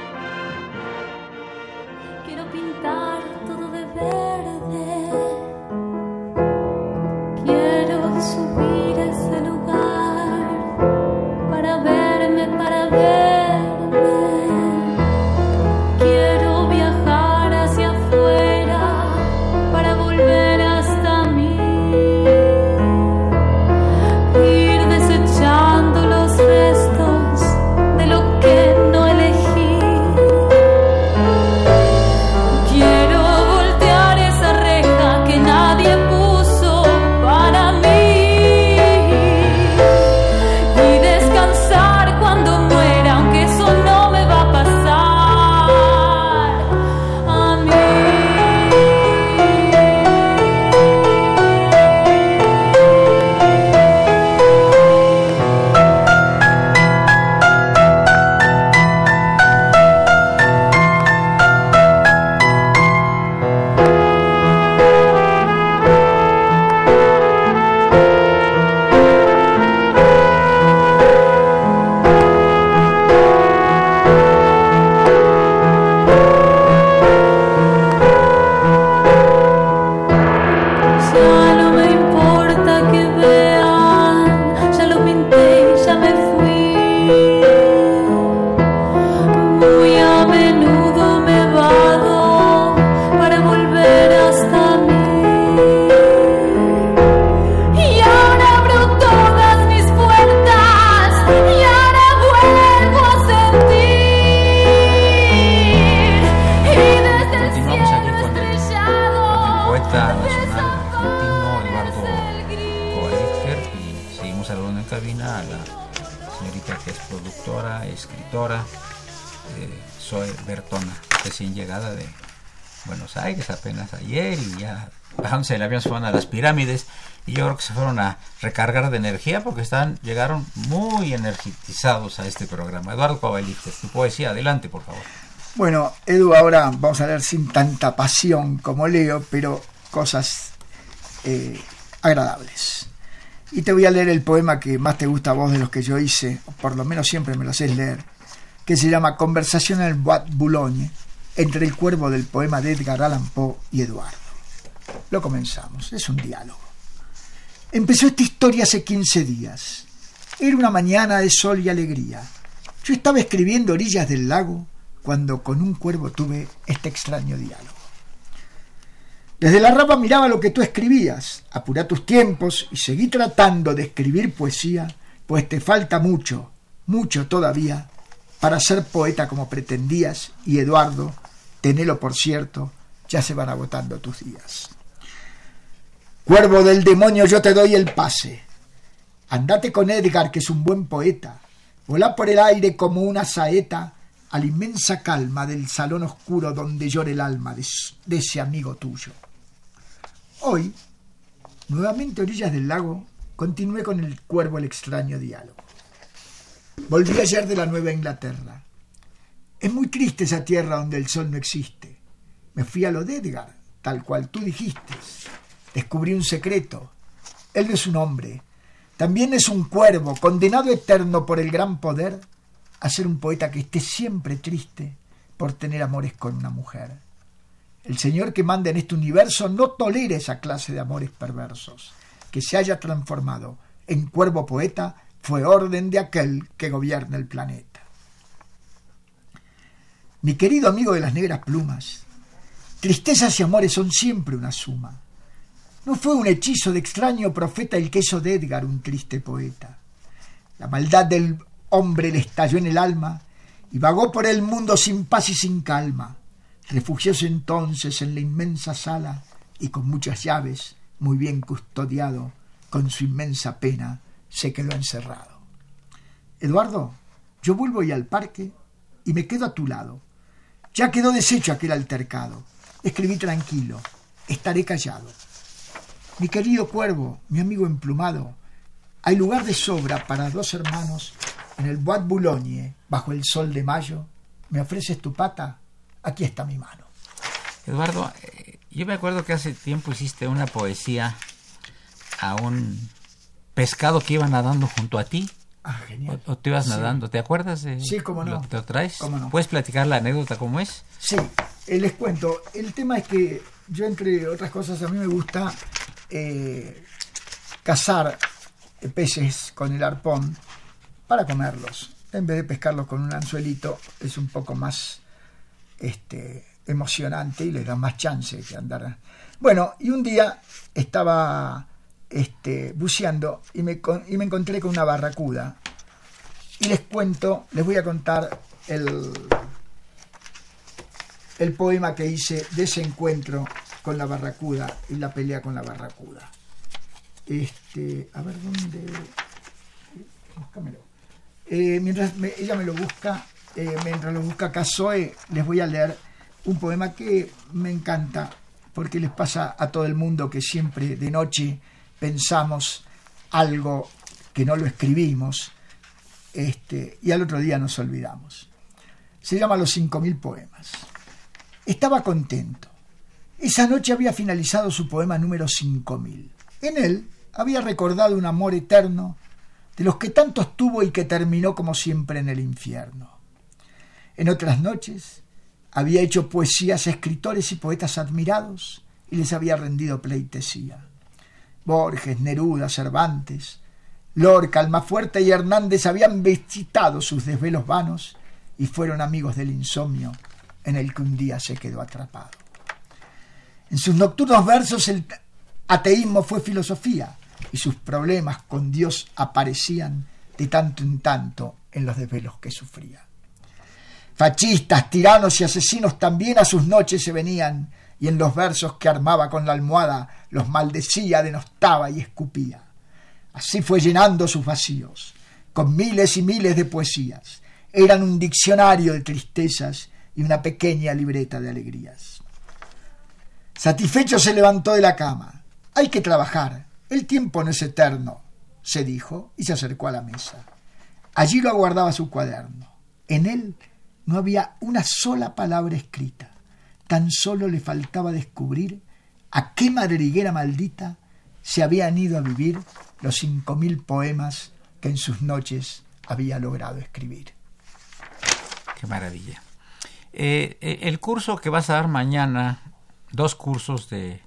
El avión se fueron a las pirámides y yo creo que se fueron a recargar de energía porque están llegaron muy energizados a este programa. Eduardo Cobalite, tu poesía, adelante por favor. Bueno, Edu, ahora vamos a leer sin tanta pasión como leo, pero cosas eh, agradables. Y te voy a leer el poema que más te gusta a vos de los que yo hice, o por lo menos siempre me lo haces leer, que se llama Conversación en el Bois Boulogne, entre el cuervo del poema de Edgar Allan Poe y Eduardo. Lo comenzamos, es un diálogo. Empezó esta historia hace 15 días. Era una mañana de sol y alegría. Yo estaba escribiendo Orillas del Lago cuando con un cuervo tuve este extraño diálogo. Desde la rama miraba lo que tú escribías. Apura tus tiempos y seguí tratando de escribir poesía, pues te falta mucho, mucho todavía, para ser poeta como pretendías. Y Eduardo, tenelo por cierto, ya se van agotando tus días. Cuervo del demonio, yo te doy el pase. Andate con Edgar, que es un buen poeta. Volá por el aire como una saeta a la inmensa calma del salón oscuro donde llora el alma de, de ese amigo tuyo. Hoy, nuevamente a orillas del lago, continué con el cuervo el extraño diálogo. Volví ayer de la Nueva Inglaterra. Es muy triste esa tierra donde el sol no existe. Me fui a lo de Edgar, tal cual tú dijiste. Descubrí un secreto. Él no es un hombre. También es un cuervo, condenado eterno por el gran poder a ser un poeta que esté siempre triste por tener amores con una mujer. El Señor que manda en este universo no tolera esa clase de amores perversos. Que se haya transformado en cuervo poeta fue orden de aquel que gobierna el planeta. Mi querido amigo de las negras plumas, tristezas y amores son siempre una suma. No fue un hechizo de extraño profeta el queso de Edgar, un triste poeta. La maldad del hombre le estalló en el alma y vagó por el mundo sin paz y sin calma Refugióse entonces en la inmensa sala y con muchas llaves, muy bien custodiado, con su inmensa pena, se quedó encerrado. Eduardo, yo vuelvo hoy al parque y me quedo a tu lado. Ya quedó deshecho aquel altercado. Escribí tranquilo, estaré callado. Mi querido cuervo, mi amigo emplumado, hay lugar de sobra para dos hermanos en el Bois Boulogne, bajo el sol de mayo. ¿Me ofreces tu pata? aquí está mi mano. Eduardo, eh, yo me acuerdo que hace tiempo hiciste una poesía a un pescado que iba nadando junto a ti. Ah, genial. O, te ibas nadando, ¿te acuerdas? De, sí, cómo no. ¿Te lo traes? ¿Cómo no? ¿Puedes platicar la anécdota cómo es? Sí, eh, les cuento. El tema es que yo, entre otras cosas, a mí me gusta eh, cazar peces con el arpón para comerlos. En vez de pescarlos con un anzuelito, es un poco más este, emocionante y le da más chance que andar. Bueno, y un día estaba este, buceando y me, y me encontré con una barracuda. Y les cuento, les voy a contar el, el poema que hice de ese encuentro con la barracuda y la pelea con la barracuda. Este, a ver dónde. Eh, mientras ella me lo busca, eh, mientras lo busca Casoe, les voy a leer un poema que me encanta, porque les pasa a todo el mundo que siempre de noche pensamos algo que no lo escribimos, este, y al otro día nos olvidamos. Se llama Los 5.000 poemas. Estaba contento. Esa noche había finalizado su poema número 5.000. En él había recordado un amor eterno de los que tantos tuvo y que terminó como siempre en el infierno. En otras noches había hecho poesías a escritores y poetas admirados y les había rendido pleitesía. Borges, Neruda, Cervantes, Lorca, Almafuerte y Hernández habían visitado sus desvelos vanos y fueron amigos del insomnio en el que un día se quedó atrapado. En sus nocturnos versos el ateísmo fue filosofía y sus problemas con Dios aparecían de tanto en tanto en los desvelos que sufría. Fachistas, tiranos y asesinos también a sus noches se venían, y en los versos que armaba con la almohada los maldecía, denostaba y escupía. Así fue llenando sus vacíos, con miles y miles de poesías. Eran un diccionario de tristezas y una pequeña libreta de alegrías. Satisfecho se levantó de la cama. Hay que trabajar. El tiempo no es eterno, se dijo, y se acercó a la mesa. Allí lo aguardaba su cuaderno. En él no había una sola palabra escrita. Tan solo le faltaba descubrir a qué madriguera maldita se habían ido a vivir los cinco mil poemas que en sus noches había logrado escribir. Qué maravilla. Eh, eh, el curso que vas a dar mañana, dos cursos de,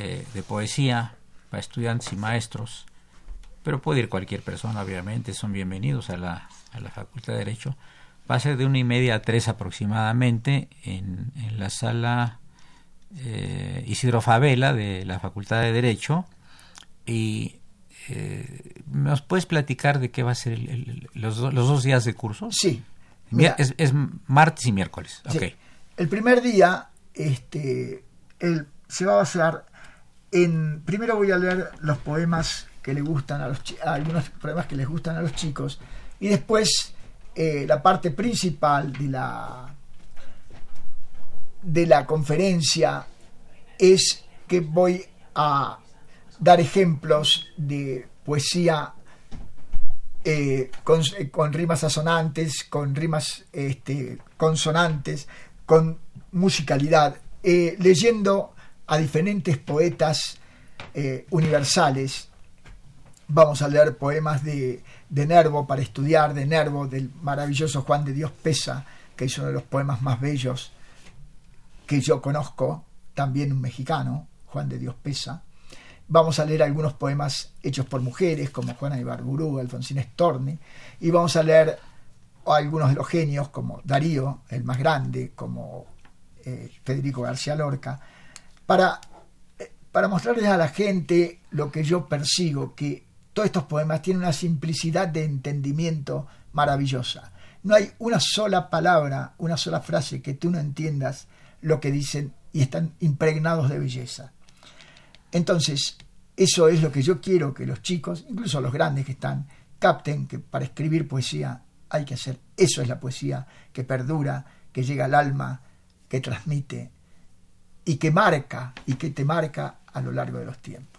eh, de poesía para estudiantes y maestros, pero puede ir cualquier persona, obviamente, son bienvenidos a la, a la Facultad de Derecho va a ser de una y media a tres aproximadamente en, la sala eh, Isidro Favela de la Facultad de Derecho y eh, ¿nos puedes platicar de qué va a ser los, dos días de curso? Sí. es, martes y miércoles. El primer día este, el, se va a basar en... Primero voy a leer los poemas que le gustan a los algunos poemas que les gustan a los chicos y después eh, la parte principal de la de la conferencia es que voy a dar ejemplos de poesía eh, con, rimas asonantes, con rimas este, consonantes, con musicalidad, eh, leyendo a diferentes poetas eh, universales. Vamos a leer poemas de, de Nervo para estudiar, de Nervo, del maravilloso Juan de Dios Pesa, que es uno de los poemas más bellos que yo conozco, también un mexicano, Juan de Dios Pesa. Vamos a leer algunos poemas hechos por mujeres, como Juana Ibarburú, Alfonsín Storni, y vamos a leer algunos de los genios, como Darío, el más grande, como eh, Federico García Lorca, para, eh, para mostrarles a la gente lo que yo persigo, que todos estos poemas tienen una simplicidad de entendimiento maravillosa. No hay una sola palabra, una sola frase que tú no entiendas lo que dicen y están impregnados de belleza. Entonces, eso es lo que yo quiero que los chicos, incluso los grandes que están, capten que para escribir poesía hay que hacer. Eso es la poesía que perdura, que llega al alma, que transmite y que marca y que te marca a lo largo de los tiempos.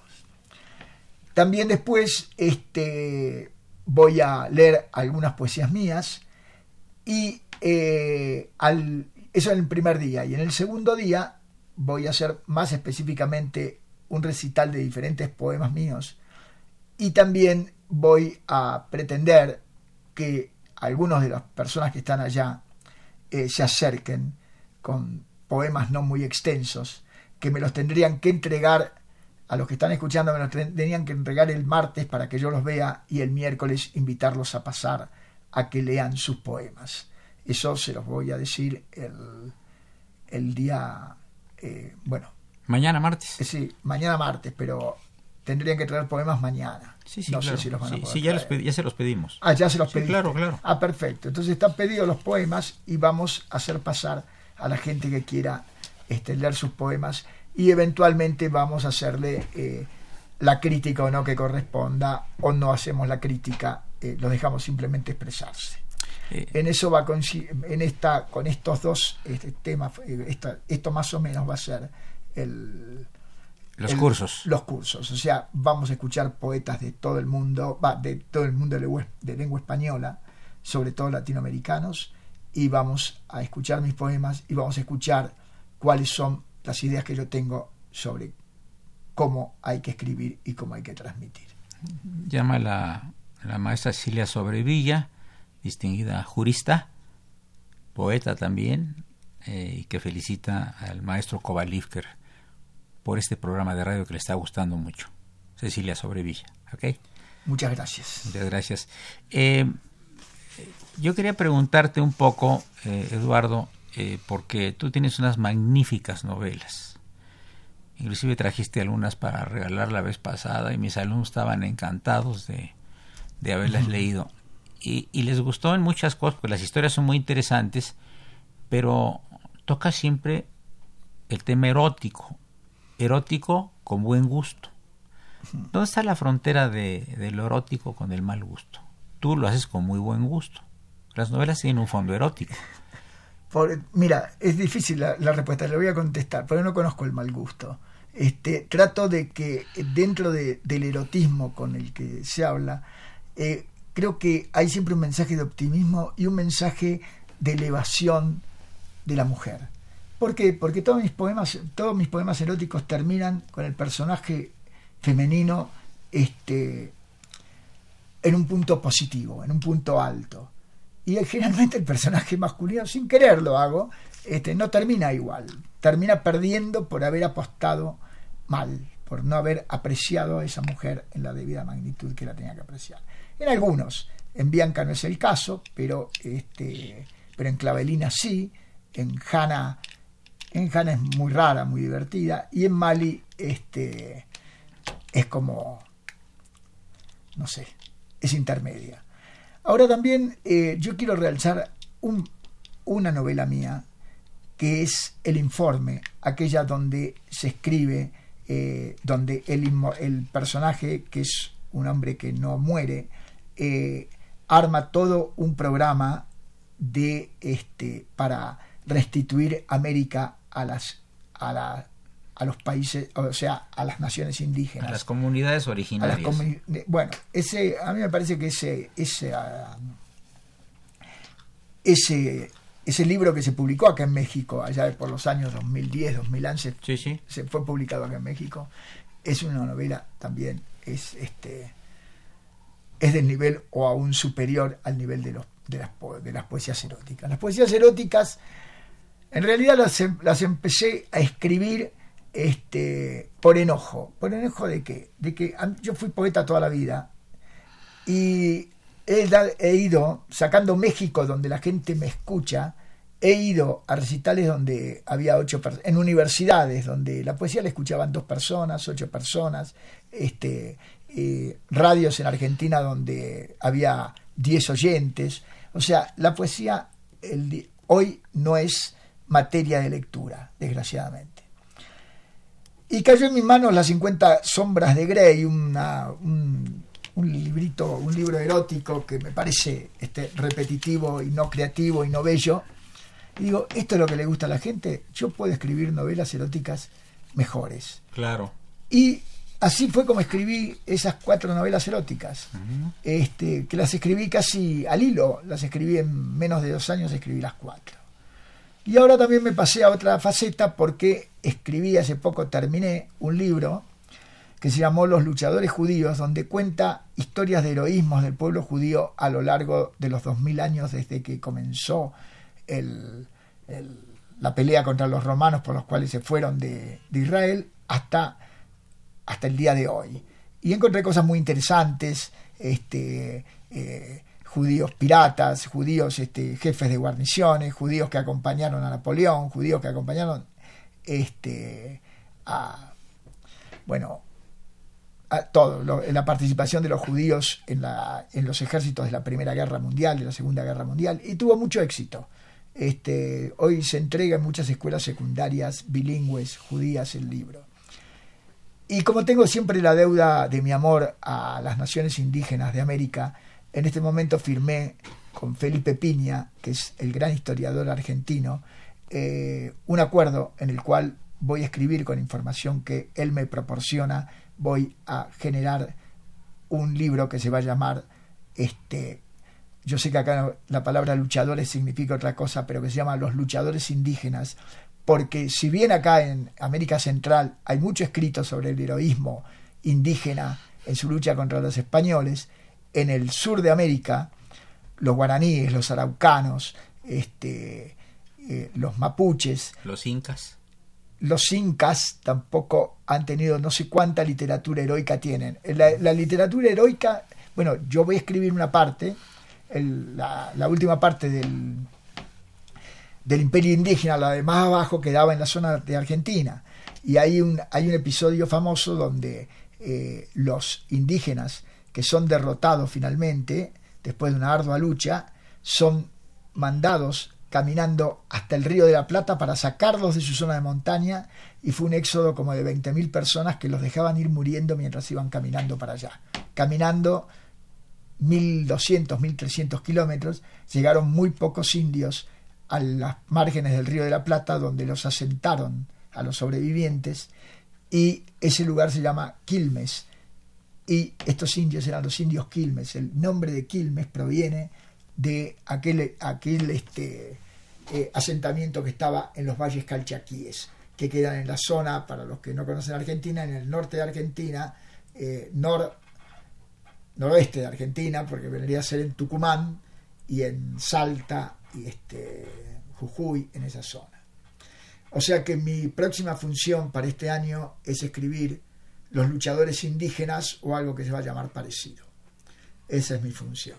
También después este, voy a leer algunas poesías mías y eh, eso en el primer día. Y en el segundo día voy a hacer más específicamente un recital de diferentes poemas míos. Y también voy a pretender que algunos de las personas que están allá eh, se acerquen con poemas no muy extensos, que me los tendrían que entregar a los que están escuchando, me los tendrían que entregar el martes para que yo los vea y el miércoles invitarlos a pasar a que lean sus poemas. Eso se los voy a decir el, el día, eh, bueno. Mañana martes. Eh, sí, mañana martes, pero tendrían que traer poemas mañana. Sí, sí, no sé si los van a poder sí ya, ya, se los pedimos. Ah, ya se los pedimos. Claro, claro. Ah, perfecto. Entonces están pedidos los poemas y vamos a hacer pasar a la gente que quiera este, leer sus poemas y eventualmente vamos a hacerle eh, la crítica o no que corresponda o no hacemos la crítica, lo dejamos simplemente expresarse. Eh, en eso va con, en esta, con estos dos este, temas, eh, esto más o menos va a ser el, los cursos. Los cursos, o sea, vamos a escuchar poetas de todo el mundo, va, de todo el mundo de lengua española, sobre todo latinoamericanos, y vamos a escuchar mis poemas y vamos a escuchar cuáles son las ideas que yo tengo sobre cómo hay que escribir y cómo hay que transmitir. Llama la, la maestra Cilia Sobrevilla distinguida jurista, poeta también, eh, y que felicita al maestro Kovalivker por este programa de radio que le está gustando mucho. Cecilia Sobrevilla, ¿ok? Muchas gracias. Muchas gracias. Eh, yo quería preguntarte un poco, eh, Eduardo, porque tú tienes unas magníficas novelas. Inclusive trajiste algunas para regalar la vez pasada y mis alumnos estaban encantados de, de haberlas leído y, les gustó en muchas cosas, porque las historias son muy interesantes, pero toca siempre el tema erótico, erótico con buen gusto. ¿Dónde está la frontera de, lo erótico con el mal gusto? Tú lo haces con muy buen gusto. Las novelas tienen un fondo erótico. Mira, es difícil la, respuesta, le voy a contestar, pero no conozco el mal gusto. Este, trato de que dentro del erotismo con el que se habla, eh, creo que hay siempre un mensaje de optimismo y un mensaje de elevación de la mujer. ¿Por qué? Porque todos mis poemas, todos mis poemas eróticos terminan con el personaje femenino este, en un punto positivo, en un punto alto. Y generalmente el personaje masculino, sin querer lo hago, este, no termina igual. Termina perdiendo por haber apostado mal, por no haber apreciado a esa mujer en la debida magnitud que la tenía que apreciar en algunos. En Bianca no es el caso, pero, este, pero en Clavelina sí, en Hanna En Ghana es muy rara, muy divertida. Y en Mali este, es como, no sé, es intermedia. Ahora también eh, yo quiero realzar un, una novela mía que es El Informe, aquella donde se escribe, eh, donde el, el, personaje, que es un hombre que no muere, eh, arma todo un programa de este para restituir América a las a, la, a los países, o sea, a las naciones indígenas. A las comunidades originarias. bueno, ese, a mí me parece que ese, ese, ah, ese, ese libro que se publicó acá en México, allá por los años 2010, 2011, sí, sí. se fue publicado acá en México, es una novela también, es este es del nivel o aún superior al nivel de, los, de, las, de las poesías eróticas. Las poesías eróticas en realidad las, em, las empecé a escribir este, por enojo. ¿Por enojo de qué? De que yo fui poeta toda la vida y he, ido, sacando México donde la gente me escucha, he ido a recitales donde había ocho personas, en universidades donde la poesía la escuchaban dos personas, ocho personas, este, eh, radios en Argentina donde había diez oyentes. O sea, la poesía el, hoy no es materia de lectura, desgraciadamente. Y cayó en mis manos Las 50 sombras de Grey, una, un, librito, un libro erótico que me parece este, repetitivo y no creativo y no bello. Y digo, esto es lo que le gusta a la gente, yo puedo escribir novelas eróticas mejores. Claro. Y así fue como escribí esas cuatro novelas eróticas, este, que las escribí casi al hilo, las escribí en menos de dos años, escribí las cuatro. Y ahora también me pasé a otra faceta porque escribí hace poco, terminé un libro que se llamó Los luchadores judíos, donde cuenta historias de heroísmos del pueblo judío a lo largo de los 2000 años desde que comenzó la pelea contra los romanos por los cuales se fueron de, Israel hasta, hasta el día de hoy. Y encontré cosas muy interesantes, este, eh, judíos piratas, judíos este, jefes de guarniciones, judíos que acompañaron a Napoleón, judíos que acompañaron este, a, bueno, a todo, la participación de los judíos en, la, en los ejércitos de la Primera Guerra Mundial, de la Segunda Guerra Mundial, y tuvo mucho éxito. Este, hoy se entrega en muchas escuelas secundarias bilingües judías el libro. Y como tengo siempre la deuda de mi amor a las naciones indígenas de América, en este momento firmé con Felipe Piña, que es el gran historiador argentino, eh, un acuerdo en el cual voy a escribir con información que él me proporciona, voy a generar un libro que se va a llamar este yo sé que acá la palabra luchadores significa otra cosa, pero que se llama los luchadores indígenas, porque si bien acá en América Central hay mucho escrito sobre el heroísmo indígena en su lucha contra los españoles, en el sur de América, los guaraníes, los araucanos, este, eh, los mapuches. Los incas. Los incas tampoco han tenido no sé cuánta literatura heroica tienen. La, literatura heroica, bueno, yo voy a escribir una parte, la, última parte del, del imperio indígena, la de más abajo, quedaba en la zona de Argentina. Y hay un, hay un episodio famoso donde eh, los indígenas que son derrotados finalmente, después de una ardua lucha, son mandados caminando hasta el río de la Plata para sacarlos de su zona de montaña y fue un éxodo como de 20.000 personas que los dejaban ir muriendo mientras iban caminando para allá. Caminando 1.200, 1.300 kilómetros, llegaron muy pocos indios a las márgenes del río de la Plata donde los asentaron a los sobrevivientes y ese lugar se llama Quilmes y estos indios eran los indios Quilmes. El nombre de Quilmes proviene de aquel, aquel este, eh, asentamiento que estaba en los valles calchaquíes, que quedan en la zona, para los que no conocen Argentina, en el norte de Argentina, eh, nor, noroeste de Argentina, porque vendría a ser en Tucumán y en Salta y este, Jujuy, en esa zona. O sea que mi próxima función para este año es escribir los luchadores indígenas o algo que se va a llamar parecido. Esa es mi función.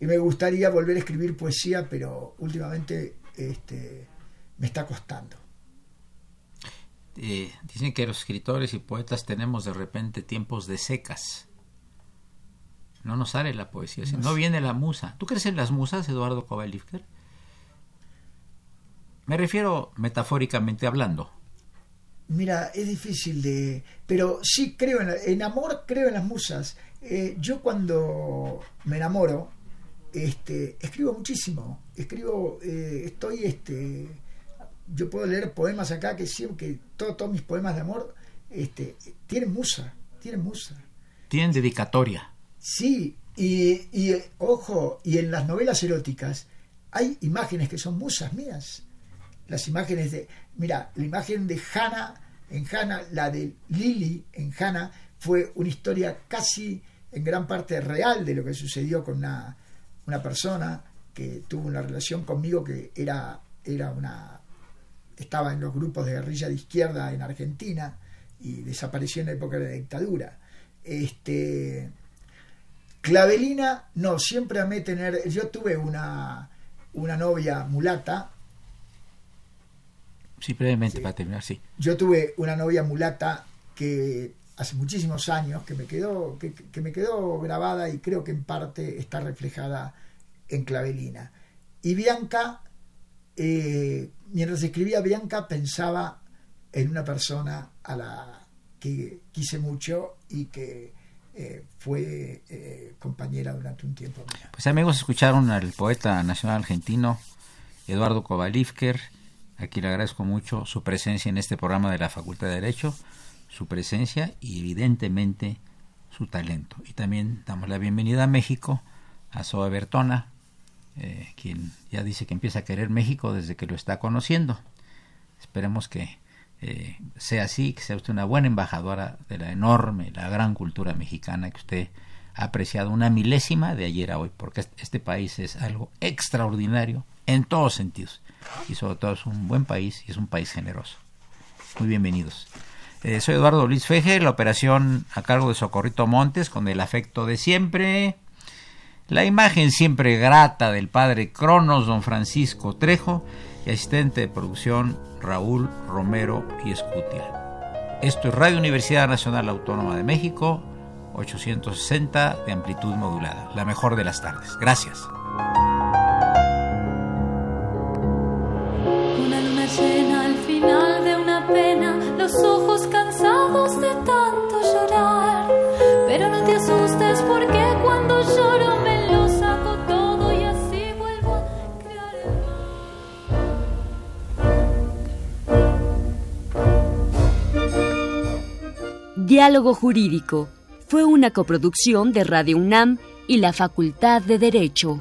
Y me gustaría volver a escribir poesía, pero últimamente este, me está costando. eh, dicen que los escritores y poetas tenemos de repente tiempos de secas. No nos sale la poesía, no, no viene la musa. ¿Tú crees en las musas, Eduardo Kovalivker? Me refiero metafóricamente hablando. Mira, es difícil de... Pero sí creo en, en amor, creo en las musas. Eh, yo cuando me enamoro, este, escribo muchísimo. Escribo, eh, estoy, este, yo puedo leer poemas acá que siempre, que todos mis poemas de amor, este, tienen musa, tienen musa. Tienen dedicatoria. Sí, y, y ojo, y en las novelas eróticas hay imágenes que son musas mías. Las imágenes de, mira, la imagen de Hannah en Hannah, la de Lily en Hannah, fue una historia casi en gran parte real de lo que sucedió con una, una persona que tuvo una relación conmigo que era, era una estaba en los grupos de guerrilla de izquierda en Argentina y desapareció en la época de la dictadura. Este, Clavelina, no, siempre amé tener. Yo tuve una, una novia mulata. Sí, brevemente para terminar, sí. Yo tuve una novia mulata que hace muchísimos años que me quedó que, que, me quedó grabada y creo que en parte está reflejada en Clavelina. Y Bianca, eh, mientras escribía Bianca, pensaba en una persona a la que quise mucho y que eh, fue eh, compañera durante un tiempo. Pues amigos, escucharon al poeta nacional argentino Eduardo Kovalivker, a quien le agradezco mucho su presencia en este programa de la Facultad de Derecho, su presencia y evidentemente su talento. Y también damos la bienvenida a México a Zoe Bertona, eh, quien ya dice que empieza a querer México desde que lo está conociendo. Esperemos que eh, sea así, que sea usted una buena embajadora de la enorme, la gran cultura mexicana que usted ha apreciado una milésima de ayer a hoy, porque este país es algo extraordinario en todos sentidos y sobre todo es un buen país y es un país generoso. Muy bienvenidos. Eh, soy Eduardo Luis Feje, la operación a cargo de Socorrito Montes con el afecto de siempre. La imagen siempre grata del padre Cronos, don Francisco Trejo y asistente de producción Raúl Romero y Escutia. Esto es Radio Universidad Nacional Autónoma de México, 860 de amplitud modulada, la mejor de las tardes. Gracias. Los ojos cansados de tanto llorar. Pero no te asustes porque cuando lloro me lo saco todo y así vuelvo a crear el Diálogo Jurídico fue una coproducción de Radio UNAM y la Facultad de Derecho.